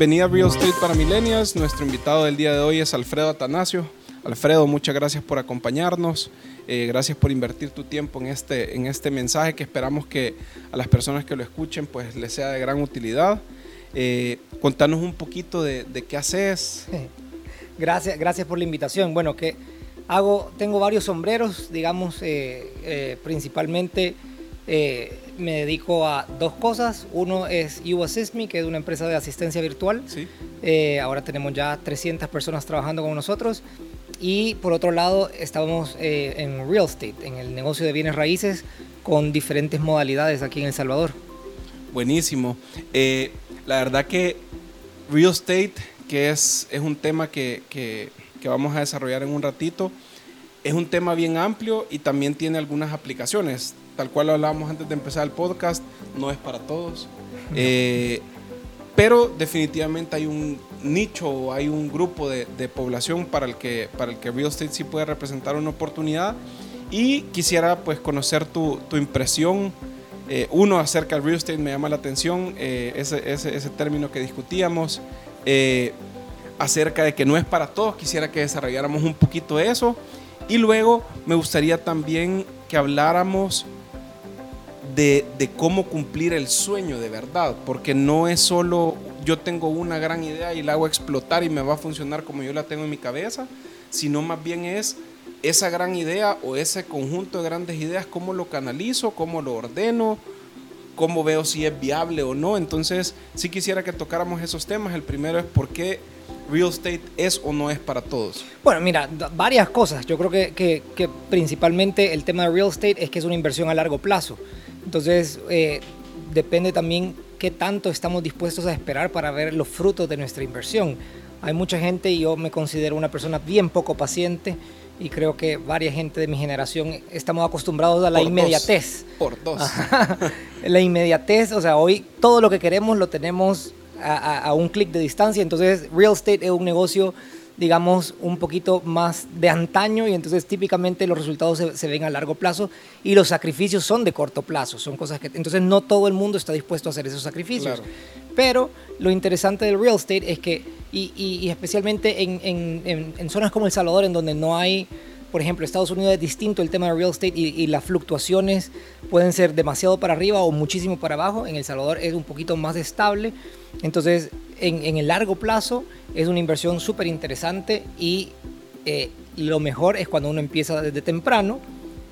bienvenida a Real Estate para Millennials. Nuestro invitado del día de hoy es Alfredo Atanasio. Alfredo, muchas gracias por acompañarnos. Eh, gracias por invertir tu tiempo en este, en este mensaje que esperamos que a las personas que lo escuchen pues les sea de gran utilidad. Eh, contanos un poquito de, qué haces. Gracias, gracias por la invitación. Bueno, que hago, tengo varios sombreros, digamos, eh, principalmente me dedico a dos cosas. Uno es You Assist Me, que es una empresa de asistencia virtual. Sí. ahora tenemos ya 300 personas trabajando con nosotros. Y por otro lado, estábamos eh, en real estate, en el negocio de bienes raíces, con diferentes modalidades aquí en El Salvador. Buenísimo. Eh, la verdad que real estate, que es, es un tema que, que, que vamos a desarrollar en un ratito, es un tema bien amplio y también tiene algunas aplicaciones. Tal cual lo hablábamos antes de empezar el podcast, no es para todos. Eh, pero definitivamente hay un nicho, hay un grupo de, población para el, que, para el que real estate sí puede representar una oportunidad. Y quisiera pues conocer tu, tu impresión. Eh, uno, acerca del real estate me llama la atención, eh, ese, ese, ese, término que discutíamos, eh, acerca de que no es para todos. Quisiera que desarrolláramos un poquito eso. Y luego me gustaría también que habláramos de, cómo cumplir el sueño de verdad, porque no es solo yo tengo una gran idea y la hago explotar y me va a funcionar como yo la tengo en mi cabeza, sino más bien es esa gran idea o ese conjunto de grandes ideas, cómo lo canalizo, cómo lo ordeno, cómo veo si es viable o no. Entonces, sí quisiera que tocáramos esos temas. El primero es por qué real estate es o no es para todos. Bueno, mira, varias cosas. Yo creo que principalmente el tema de real estate es que es una inversión a largo plazo. Entonces, eh, depende también qué tanto estamos dispuestos a esperar para ver los frutos de nuestra inversión. Hay mucha gente, y yo me considero una persona bien poco paciente, y creo que varias gente de mi generación estamos acostumbrados a la Por inmediatez. Dos. Por dos. la inmediatez, o sea, hoy todo lo que queremos lo tenemos a, a, a un clic de distancia, entonces real estate es un negocio digamos, un poquito más de antaño y entonces típicamente los resultados se, se, ven a largo plazo y los sacrificios son de corto plazo, son cosas que entonces no todo el mundo está dispuesto a hacer esos sacrificios. Claro. Pero lo interesante del real estate es que, y, y, y especialmente en, en, en, en, zonas como El Salvador, en donde no hay, por ejemplo, Estados Unidos es distinto el tema de real estate y, y las fluctuaciones pueden ser demasiado para arriba o muchísimo para abajo, en El Salvador es un poquito más estable, entonces en, el largo plazo es una inversión súper interesante y eh, lo mejor es cuando uno empieza desde temprano,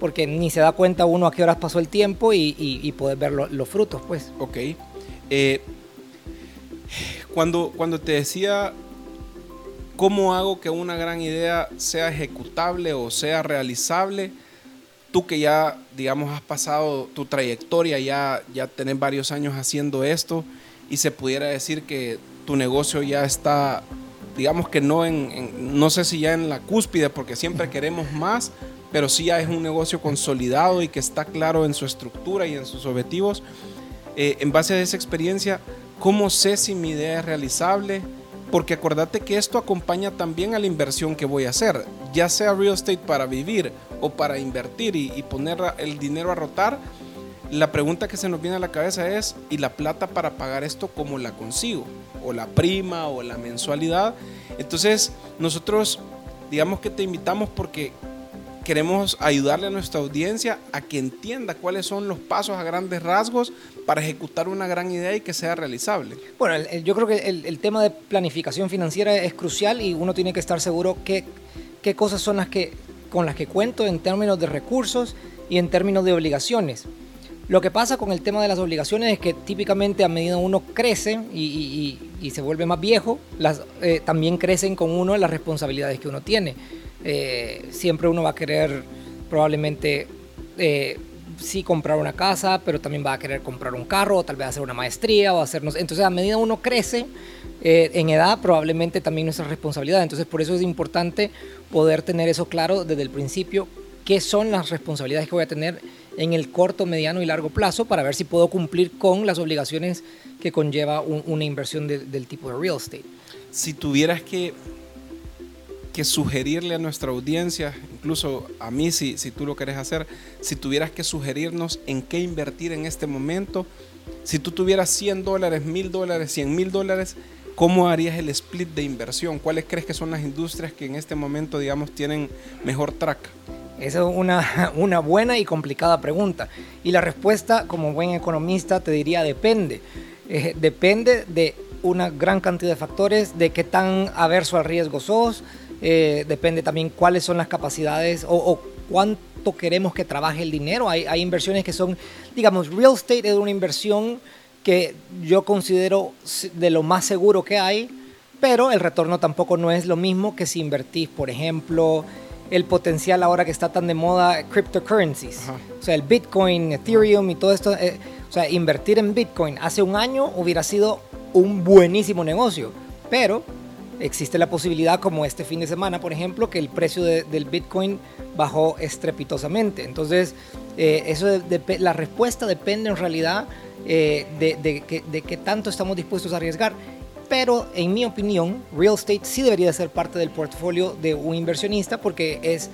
porque ni se da cuenta uno a qué horas pasó el tiempo y, poder ver lo, los frutos, pues. Ok. Eh, cuando, cuando te decía cómo hago que una gran idea sea ejecutable o sea realizable, tú que ya, digamos, has pasado tu trayectoria, ya, ya tenés varios años haciendo esto y se pudiera decir que tu negocio ya está, digamos que no en, en, no sé si ya en la cúspide, porque siempre queremos más, pero sí ya es un negocio consolidado y que está claro en su estructura y en sus objetivos. Eh, en base a esa experiencia, ¿cómo sé si mi idea es realizable? Porque acordate que esto acompaña también a la inversión que voy a hacer, ya sea real estate para vivir o para invertir y, y poner el dinero a rotar. La pregunta que se nos viene a la cabeza es, ¿y la plata para pagar esto cómo la consigo? o la prima o la mensualidad. Entonces, nosotros digamos que te invitamos porque queremos ayudarle a nuestra audiencia a que entienda cuáles son los pasos a grandes rasgos para ejecutar una gran idea y que sea realizable. Bueno, yo creo que el, tema de planificación financiera es crucial y uno tiene que estar seguro qué, cosas son las que, con las que cuento en términos de recursos y en términos de obligaciones. Lo que pasa con el tema de las obligaciones es que típicamente a medida uno crece y, se vuelve más viejo, eh, también crecen con uno las responsabilidades que uno tiene. Eh, siempre uno va a querer probablemente eh, sí comprar una casa, pero también va a querer comprar un carro, o tal vez hacer una maestría o hacernos... Entonces a medida uno crece eh, en edad, probablemente también nuestra responsabilidad. Entonces por eso es importante poder tener eso claro desde el principio, qué son las responsabilidades que voy a tener en el corto, mediano y largo plazo para ver si puedo cumplir con las obligaciones que conlleva un, una inversión de, del tipo de real estate. Si tuvieras que, que sugerirle a nuestra audiencia, incluso a mí si, si tú lo querés hacer, si tuvieras que sugerirnos en qué invertir en este momento, si tú tuvieras 100 dólares, 1000 dólares, 100 mil dólares, ¿cómo harías el split de inversión? ¿Cuáles crees que son las industrias que en este momento, digamos, tienen mejor track? Esa es una, una buena y complicada pregunta. Y la respuesta, como buen economista, te diría depende. Eh, depende de una gran cantidad de factores, de qué tan averso al riesgo sos, eh, depende también cuáles son las capacidades o, o, cuánto queremos que trabaje el dinero. Hay, hay inversiones que son, digamos, real estate es una inversión que yo considero de lo más seguro que hay, pero el retorno tampoco no es lo mismo que si invertís, por ejemplo, el potencial ahora que está tan de moda cryptocurrencies. Ajá. O sea, el Bitcoin, Ethereum y todo esto. Eh, o sea, invertir en Bitcoin hace un año hubiera sido un buenísimo negocio, pero existe la posibilidad, como este fin de semana, por ejemplo, que el precio de, del Bitcoin bajó estrepitosamente. Entonces, eh, eso de, de, la respuesta depende en realidad eh, de, qué tanto estamos dispuestos a arriesgar. Pero en mi opinión, real estate sí debería ser parte del portafolio de un inversionista porque es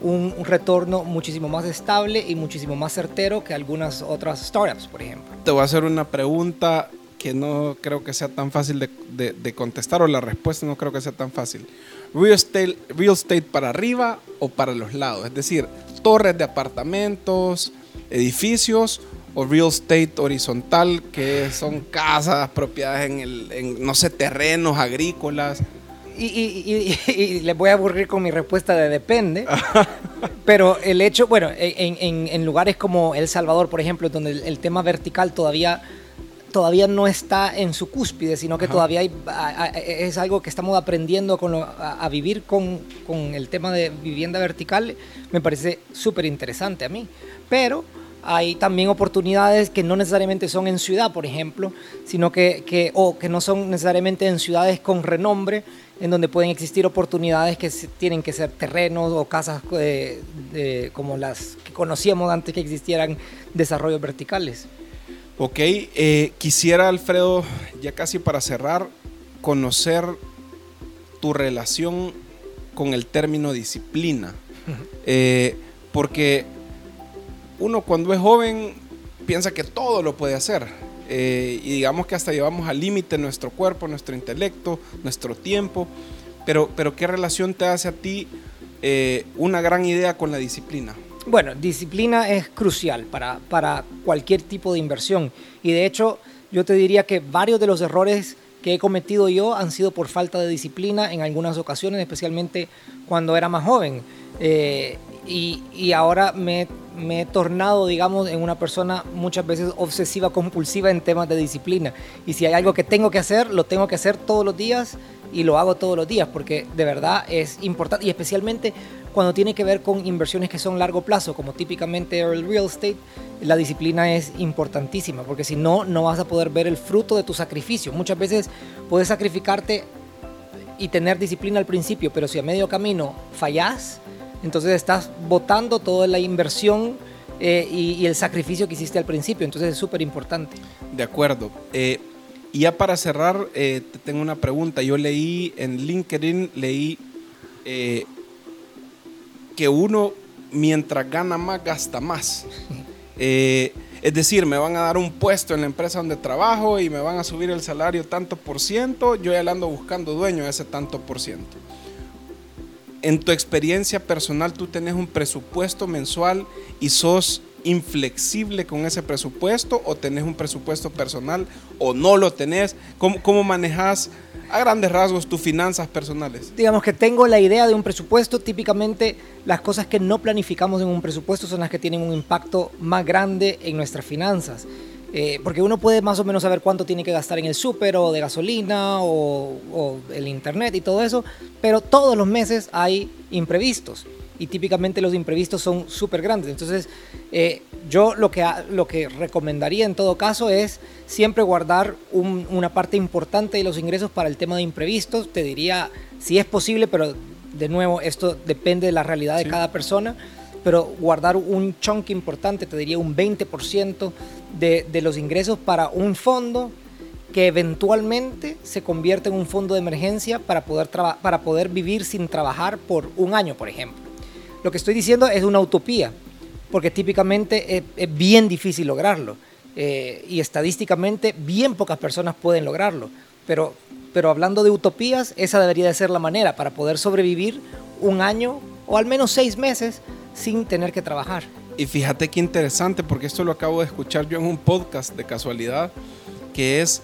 un, un, retorno muchísimo más estable y muchísimo más certero que algunas otras startups, por ejemplo. Te voy a hacer una pregunta que no creo que sea tan fácil de, de, de contestar o la respuesta no creo que sea tan fácil. Real estate, real estate para arriba o para los lados, es decir, torres de apartamentos, edificios o real estate horizontal, que son casas, propiedades en, el, en no sé, terrenos agrícolas. Y, y, y, y, les voy a aburrir con mi respuesta de depende, pero el hecho, bueno, en, en, en, lugares como El Salvador, por ejemplo, donde el, el, tema vertical todavía, todavía no está en su cúspide, sino que Ajá. todavía hay, a, a, es algo que estamos aprendiendo con lo, a, vivir con, con el tema de vivienda vertical, me parece súper interesante a mí. Pero hay también oportunidades que no necesariamente son en ciudad, por ejemplo, sino que, que, o que no son necesariamente en ciudades con renombre, en donde pueden existir oportunidades que tienen que ser terrenos o casas eh, de, como las que conocíamos antes que existieran desarrollos verticales. Ok, eh, quisiera Alfredo, ya casi para cerrar, conocer tu relación con el término disciplina, eh, porque uno cuando es joven piensa que todo lo puede hacer. Eh, y digamos que hasta llevamos al límite nuestro cuerpo, nuestro intelecto, nuestro tiempo. Pero, pero ¿qué relación te hace a ti eh, una gran idea con la disciplina? Bueno, disciplina es crucial para, para cualquier tipo de inversión. Y de hecho, yo te diría que varios de los errores que he cometido yo han sido por falta de disciplina en algunas ocasiones, especialmente cuando era más joven. Eh, y, y, ahora me, me, he tornado, digamos, en una persona muchas veces obsesiva, compulsiva en temas de disciplina. Y si hay algo que tengo que hacer, lo tengo que hacer todos los días y lo hago todos los días, porque de verdad es importante, y especialmente cuando tiene que ver con inversiones que son largo plazo, como típicamente el real estate, la disciplina es importantísima, porque si no, no vas a poder ver el fruto de tu sacrificio. Muchas veces puedes sacrificarte y tener disciplina al principio, pero si a medio camino fallas, entonces estás botando toda la inversión eh, y, y, el sacrificio que hiciste al principio. Entonces es súper importante. De acuerdo. Eh, y ya para cerrar, eh, te tengo una pregunta. Yo leí en LinkedIn, leí eh, que uno mientras gana más, gasta más. es decir, me van a dar un puesto en la empresa donde trabajo y me van a subir el salario tanto por ciento, yo ya le ando buscando dueño de ese tanto por ciento en tu experiencia personal tú tenés un presupuesto mensual y sos inflexible con ese presupuesto o tenés un presupuesto personal o no lo tenés? ¿Cómo, cómo manejas a grandes rasgos tus finanzas personales? Digamos que tengo la idea de un presupuesto. Típicamente las cosas que no planificamos en un presupuesto son las que tienen un impacto más grande en nuestras finanzas. Eh, porque uno puede más o menos saber cuánto tiene que gastar en el súper o de gasolina o, o, el internet y todo eso, pero todos los meses hay imprevistos y típicamente los imprevistos son súper grandes. Entonces, eh, yo lo que, lo que recomendaría en todo caso es siempre guardar un, una parte importante de los ingresos para el tema de imprevistos. Te diría, si es posible, pero de nuevo, esto depende de la realidad de cada persona pero guardar un chunk importante, te diría un 20% de, de los ingresos para un fondo que eventualmente se convierte en un fondo de emergencia para poder, para poder vivir sin trabajar por un año, por ejemplo. Lo que estoy diciendo es una utopía, porque típicamente es, bien difícil lograrlo eh, y estadísticamente bien pocas personas pueden lograrlo, pero pero hablando de utopías, esa debería de ser la manera para poder sobrevivir un año o al menos seis meses sin tener que trabajar. Y fíjate qué interesante, porque esto lo acabo de escuchar yo en un podcast de casualidad, que es,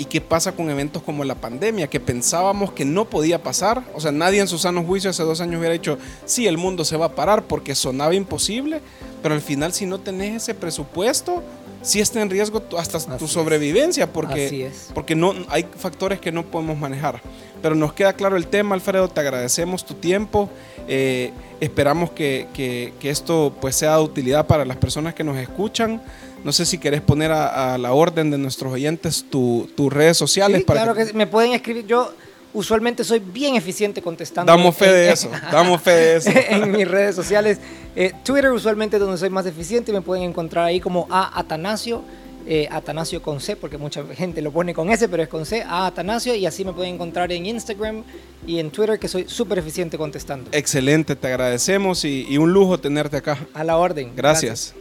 ¿y qué pasa con eventos como la pandemia? Que pensábamos que no podía pasar. O sea, nadie en su sano juicio hace dos años hubiera dicho, sí, el mundo se va a parar porque sonaba imposible, pero al final si no tenés ese presupuesto, sí está en riesgo hasta tu sobrevivencia, porque, porque no, hay factores que no podemos manejar. Pero nos queda claro el tema, Alfredo, te agradecemos tu tiempo. Eh, esperamos que, que, esto pues, sea de utilidad para las personas que nos escuchan. No sé si querés poner a, la orden de nuestros oyentes tus redes sociales. para claro que... me pueden escribir. Yo usualmente soy bien eficiente contestando. Damos fe de eso, damos fe de eso. en mis redes sociales. Eh, Twitter usualmente es donde soy más eficiente. Me pueden encontrar ahí como a Atanasio. Eh, Atanasio con C, porque mucha gente lo pone con S, pero es con C, a Atanasio, y así me pueden encontrar en Instagram y en Twitter, que soy súper eficiente contestando. Excelente, te agradecemos y, un lujo tenerte acá. A la orden. Gracias.